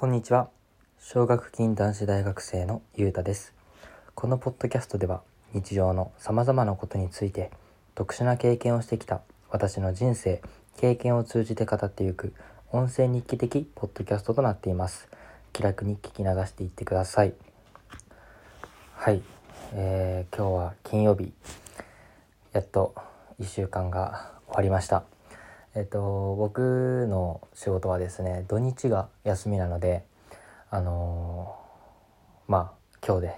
こんにちは。奨学金男子大学生のゆうたです。このポッドキャストでは日常の様々なことについて特殊な経験をしてきた私の人生、経験を通じて語っていく音声日記的ポッドキャストとなっています。気楽に聞き流していってください。はい。えー、今日は金曜日。やっと1週間が終わりました。えっと、僕の仕事はですね土日が休みなのであのーまあ今日で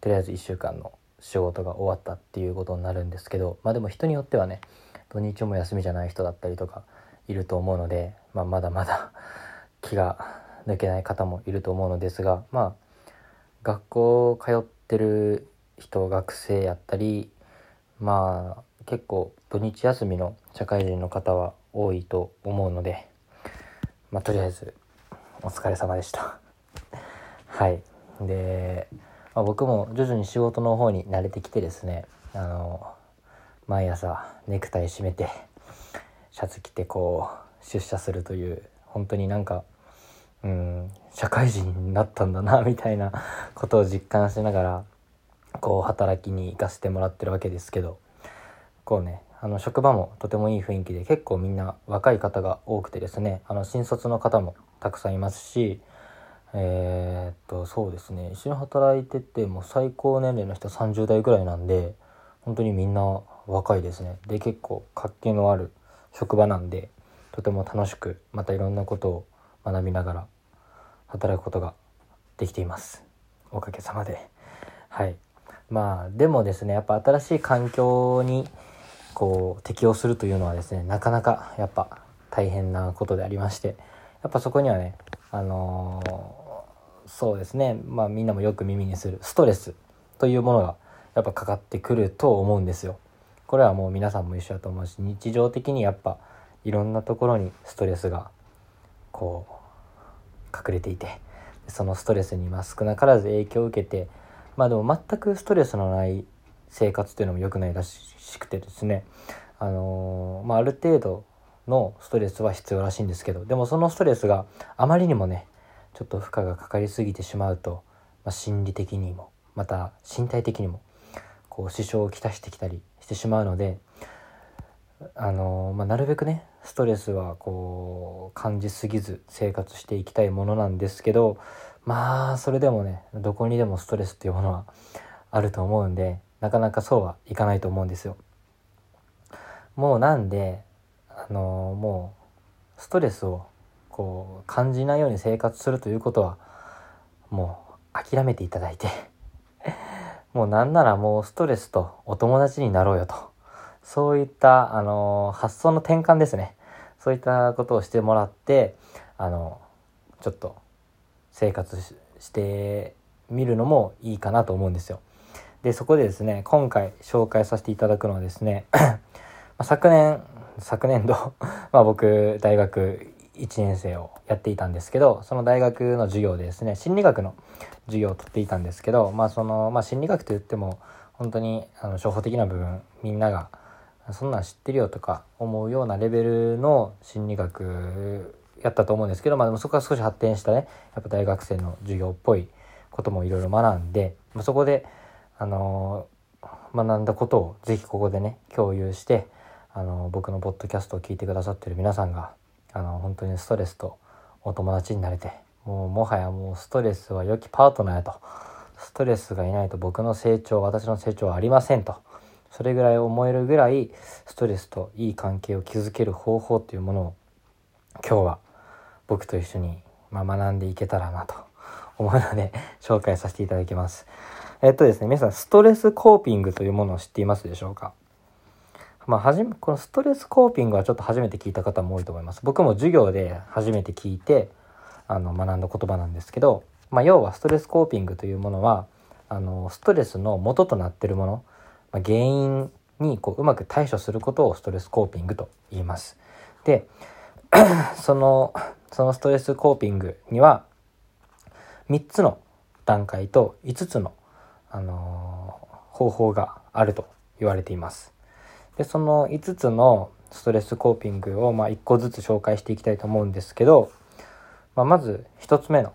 とりあえず1週間の仕事が終わったっていうことになるんですけどまあでも人によってはね土日も休みじゃない人だったりとかいると思うので、まあ、まだまだ 気が抜けない方もいると思うのですがまあ学校通ってる人学生やったりまあ結構土日休みの社会人の方は多いと思うのでまあとりあえずお疲れ様でした。はい。で、まあ、僕も徐々に仕事の方に慣れてきてですねあの毎朝ネクタイ締めてシャツ着てこう出社するという本当になんかうん社会人になったんだなみたいなことを実感しながらこう働きに行かせてもらってるわけですけどこうねあの職場もとてもいい雰囲気で結構みんな若い方が多くてですねあの新卒の方もたくさんいますしえーっとそうですね一緒に働いてても最高年齢の人30代ぐらいなんで本当にみんな若いですね。で結構活気のある職場なんでとても楽しくまたいろんなことを学びながら働くことができています。おかげさまで。はい。まあでもですねやっぱ新しい環境にこう適応するというのはですねなかなかやっぱ大変なことでありましてやっぱそこにはねあのーそうですねまあみんなもよく耳にするストレスというものがやっぱかかってくると思うんですよ。これはもう皆さんも一緒だと思うし日常的にやっぱいろんなところにストレスがこう隠れていてそのストレスにまあ少なからず影響を受けてまあでも全くストレスのない生活というのも良くないらしくてですね。あのーまあある程度のストレスは必要らしいんですけどでもそのストレスがあまりにもねちょっと負荷がかかりすぎてしまうと、まあ、心理的にもまた身体的にもこう支障をきたしてきたりしてしまうのであのーまあ、なるべくねストレスはこう感じすぎず生活していきたいものなんですけどまあそれでもねどこにでもストレスっていうものはあると思うんでなかなかそうはいかないと思うんですよ。もうなんであのもうストレスをこう感じないように生活するということはもう諦めていただいて もうなんならもうストレスとお友達になろうよとそういった、あの発想の転換ですねそういったことをしてもらってあのちょっと生活してみるのもいいかなと思うんですよ。でそこでですね今回紹介させていただくのはですね 昨年昨年度 まあ僕大学1年生をやっていたんですけどその大学の授業でですね心理学の授業を取っていたんですけどまあその、まあ、心理学といっても本当にあの初歩的な部分みんながそんなん知ってるよとか思うようなレベルの心理学やったと思うんですけど、まあ、でもそこから少し発展したねやっぱ大学生の授業っぽいこともいろいろ学んで、まあ、そこで、あの学んだことをぜひここでね共有して、あの僕のポッドキャストを聞いてくださってる皆さんが、あの本当にストレスとお友達になれてもうもはやもうストレスは良きパートナーやとストレスがいないと僕の成長私の成長はありませんとそれぐらい思えるぐらいストレスといい関係を築ける方法っていうものを今日は僕と一緒に、ま、学んでいけたらなと思うので紹介させていただきます。えっとですね、皆さんストレスコーピングというものを知っていますでしょうか？まあ、はじめ、このストレスコーピングはちょっと初めて聞いた方も多いと思います。僕も授業で初めて聞いて、あの、学んだ言葉なんですけど、まあ、要はストレスコーピングというものは、あの、ストレスの元となってるもの、まあ、原因にこううまく対処することをストレスコーピングと言います。で、その、そのストレスコーピングには、3つの段階と5つの、あのー方法があると言われています。で、その5つのストレスコーピングを、ま、1個ずつ紹介していきたいと思うんですけど、まあ、まず1つ目の、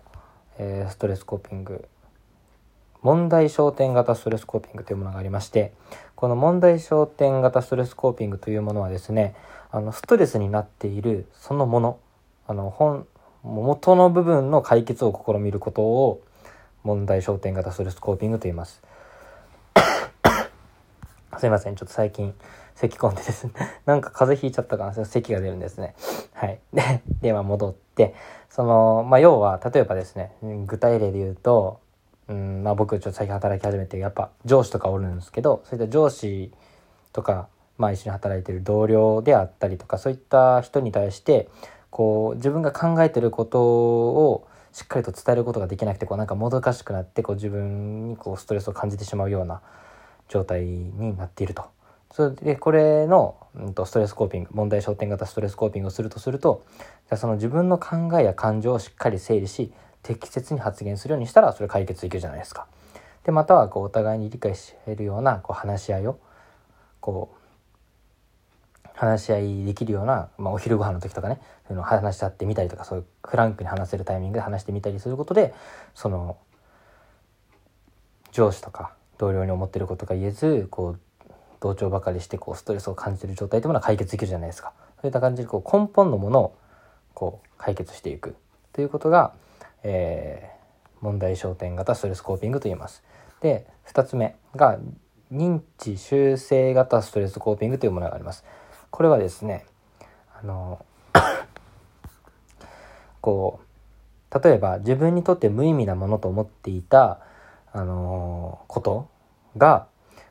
え、ストレスコーピング問題焦点型ストレスコーピングというものがありましてこの問題焦点型ストレスコーピングというものはですねあのストレスになっているそのものあの本元の部分の解決を試みることを問題焦点型ストレスコーピングと言います。すいません。ちょっと最近咳込んでですね。なんか風邪ひいちゃったかな。咳が出るんですね。はい。で で、ま、戻って。そのまあ要は例えばですね具体例で言うとうんまあ僕ちょっと最近働き始めてやっぱ上司とかおるんですけどそういった上司とかまあ一緒に働いてる同僚であったりとかそういった人に対してこう自分が考えてることをしっかりと伝えることができなくてこうなんかもどかしくなってこう自分にこうストレスを感じてしまうような状態になっていると。それでこれの、うん、とストレスコーピング問題焦点型ストレスコーピングをするとするとじゃその自分の考えや感情をしっかり整理し適切に発言するようにしたらそれ解決できるじゃないですか。でまたはこうお互いに理解し得るようなこう話し合いをこう話し合いできるような、まあ、お昼ご飯の時とかねそういうの話し合ってみたりとかそういうフランクに話せるタイミングで話してみたりすることでその上司とか同僚に思ってることが言えずこう同調ばかりしてこうストレスを感じてる状態というものは解決できるじゃないですかそういった感じでこう根本のものをこう解決していくということが、えー、問題焦点型ストレスコーピングと言います。で2つ目が認知修正型ストレスコーピングというものがあります。これはですねあの こう例えば自分にとって無意味なものと思っていたあのことが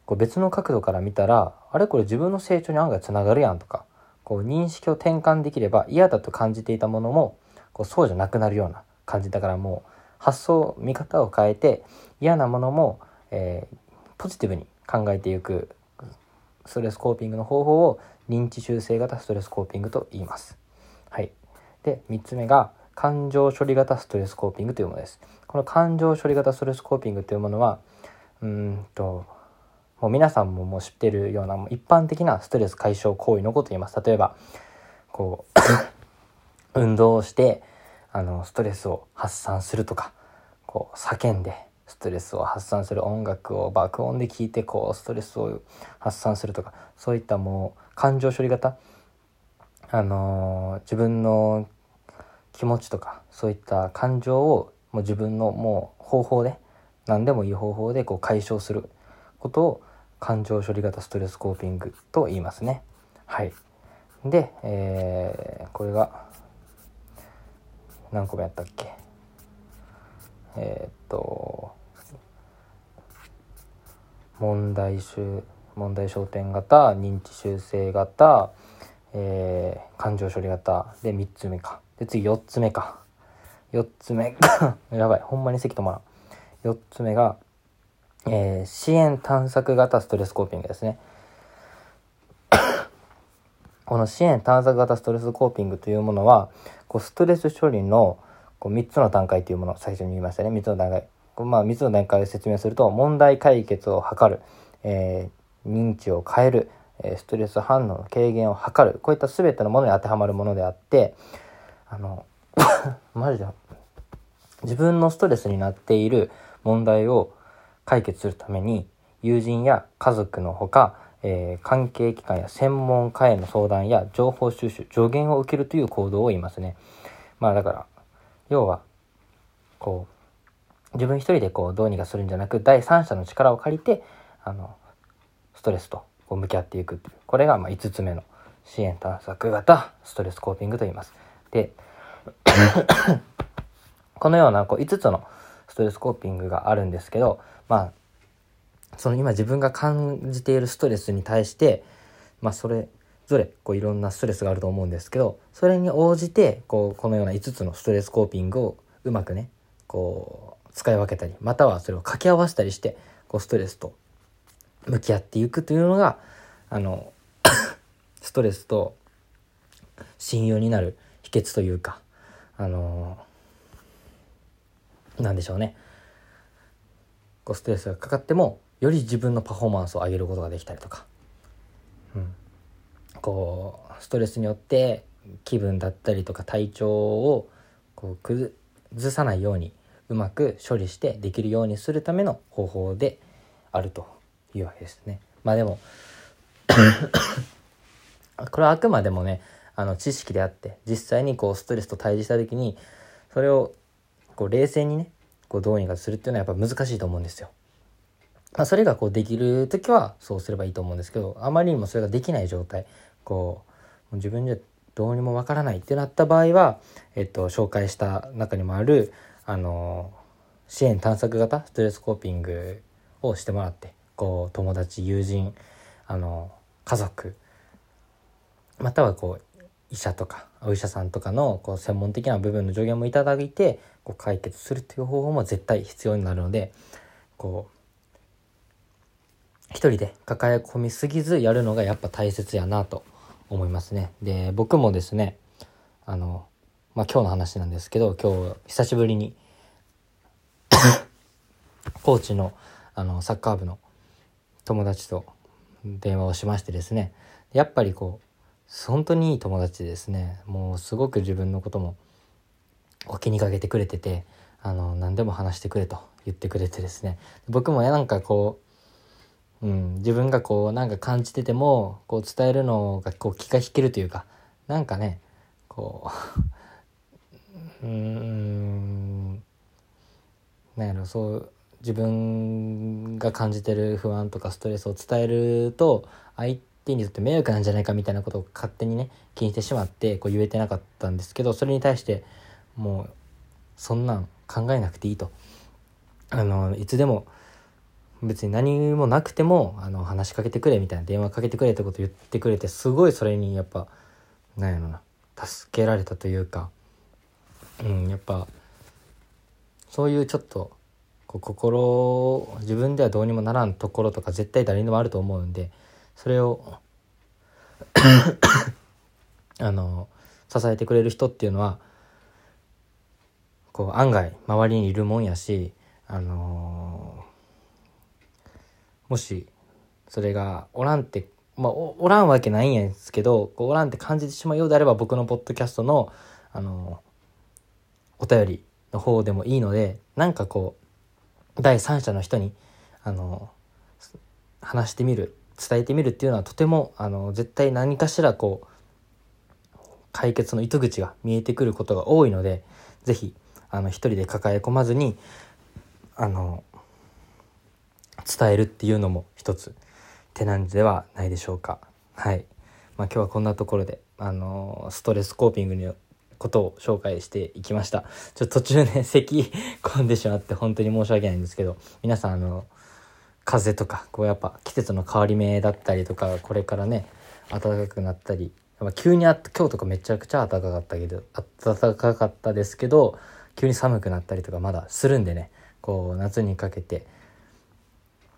こう別の角度から見たらあれこれ自分の成長に案外つながるやんとかこう認識を転換できれば嫌だと感じていたものもこうそうじゃなくなるような感じだからもう発想見方を変えて嫌なものも、えー、ポジティブに考えていくストレスコーピングの方法を認知修正型ストレスコーピングと言います。はい。で、3つ目が感情処理型ストレスコーピングというものです。この感情処理型ストレスコーピングというものは、うんと、もう皆さんももう知ってるようなもう一般的なストレス解消行為のことを言います。例えば、こう 運動をして、あの、ストレスを発散するとか、こう、叫んで、ストレスを発散する音楽を爆音で聴いてこうストレスを発散するとかそういったもう感情処理型あのー、自分の気持ちとかそういった感情をもう自分のもう方法で何でもいい方法でこう解消することを感情処理型ストレスコーピングと言いますね。はい。で、えー、これが何個目やったっけ？えー、っと問題集問題焦点型認知修正型、えー、感情処理型で3つ目か。で次4つ目か。4つ目が やばいほんまに席止まらん。4つ目が、えー、支援探索型ストレスコーピングですね。この支援探索型ストレスコーピングというものはこうストレス処理のこう3つの段階というものを最初に言いましたね3つの段階まあ3つの段階で説明すると問題解決を図る、えー認知を変える、えストレス反応の軽減を図る。こういった全てのものに当てはまるものであってあの マジで自分のストレスになっている問題を解決するために友人や家族のほか、えー、関係機関や専門家への相談や情報収集助言を受けるという行動を言いますね。まあだから要はこう自分一人でこうどうにかするんじゃなく第三者の力を借りてあのストレスとこう向き合っていくっていうこれがま5つ目の支援探索型ストレスコーピングと言います。で このようなこう5つのストレスコーピングがあるんですけどまあその今自分が感じているストレスに対してまあそれぞれこういろんなストレスがあると思うんですけどそれに応じてこうこのような5つのストレスコーピングをうまくねこう使い分けたりまたはそれを掛け合わせたりしてこうストレスと向き合っていくというのがあの ストレスと親友になる秘訣というかあのなんでしょうね。こうストレスがかかってもより自分のパフォーマンスを上げることができたりとか、うん、こうストレスによって気分だったりとか体調をここう崩さないようにうまく処理してできるようにするための方法であるというわけですね。まあでも これはあくまでもねあの知識であって実際にこうストレスと対峙した時にそれをこう冷静にねこうどうにかするっていうのはやっぱ難しいと思うんですよ。まあ、それがこうできる時はそうすればいいと思うんですけどあまりにもそれができない状態こう自分じゃどうにもわからないってなった場合は、えっと、紹介した中にもあるあの支援探索型ストレスコーピングをしてもらってこう友達友人あの家族またはこう医者とかお医者さんとかのこう専門的な部分の助言もいただいてこう解決するという方法も絶対必要になるのでこう一人で抱え込みすぎずやるのがやっぱ大切やなと思いますね。で僕もですねあの、まあ、今日の話なんですけど今日久しぶりにコーチのあのサッカー部の友達と電話をしましてですね。やっぱりこう本当にいい友達ですね。もうすごく自分のこともお気にかけてくれててあの何でも話してくれと言ってくれてですね。僕もなんかこう、うん、自分がこうなんか感じててもこう伝えるのがこう気が引けるというかなんかねこううん。なんやろそう自分が感じてる不安とかストレスを伝えると相手にとって迷惑なんじゃないかみたいなことを勝手にね気にしてしまってこう言えてなかったんですけどそれに対してもうそんなん考えなくていいと。あのいつでも別に何もなくてもあの話しかけてくれみたいな電話かけてくれってこと言ってくれてすごいそれにやっぱなんやろな助けられたというかうんやっぱそういうちょっとこう心自分ではどうにもならんところとか絶対誰にでもあると思うんでそれを あの支えてくれる人っていうのはこう案外周りにいるもんやし、あのもしそれがおらんってまあおおらんわけないんですけどこうおらんって感じてしまうようであれば僕のポッドキャストの、あのお便りの方でもいいのでなんかこう第三者の人に、あの話してみる伝えてみるっていうのはとてもあの絶対何かしらこう解決の糸口が見えてくることが多いので是非あの一人で抱え込まずにあの伝えるっていうのも一つ手なんではないでしょうか。はい。まあ、今日はこんなところであのストレスコーピングのことを紹介していきました。ちょっと途中ね咳込んでしまって本当に申し訳ないんですけど皆さんあの風邪とかこうやっぱ季節の変わり目だったりとかこれからね暖かくなったりやっぱ急にあ今日とかめちゃくちゃ暖かかったけど暖かかったですけど急に寒くなったりとかまだするんでねこう夏にかけて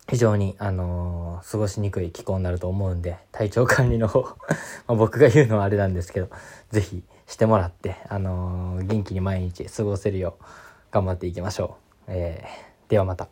非常に、あのー、過ごしにくい気候になると思うんで体調管理の方 ま僕が言うのはあれなんですけど是非してもらって、あのー、元気に毎日過ごせるよう頑張っていきましょう。えー、ではまた。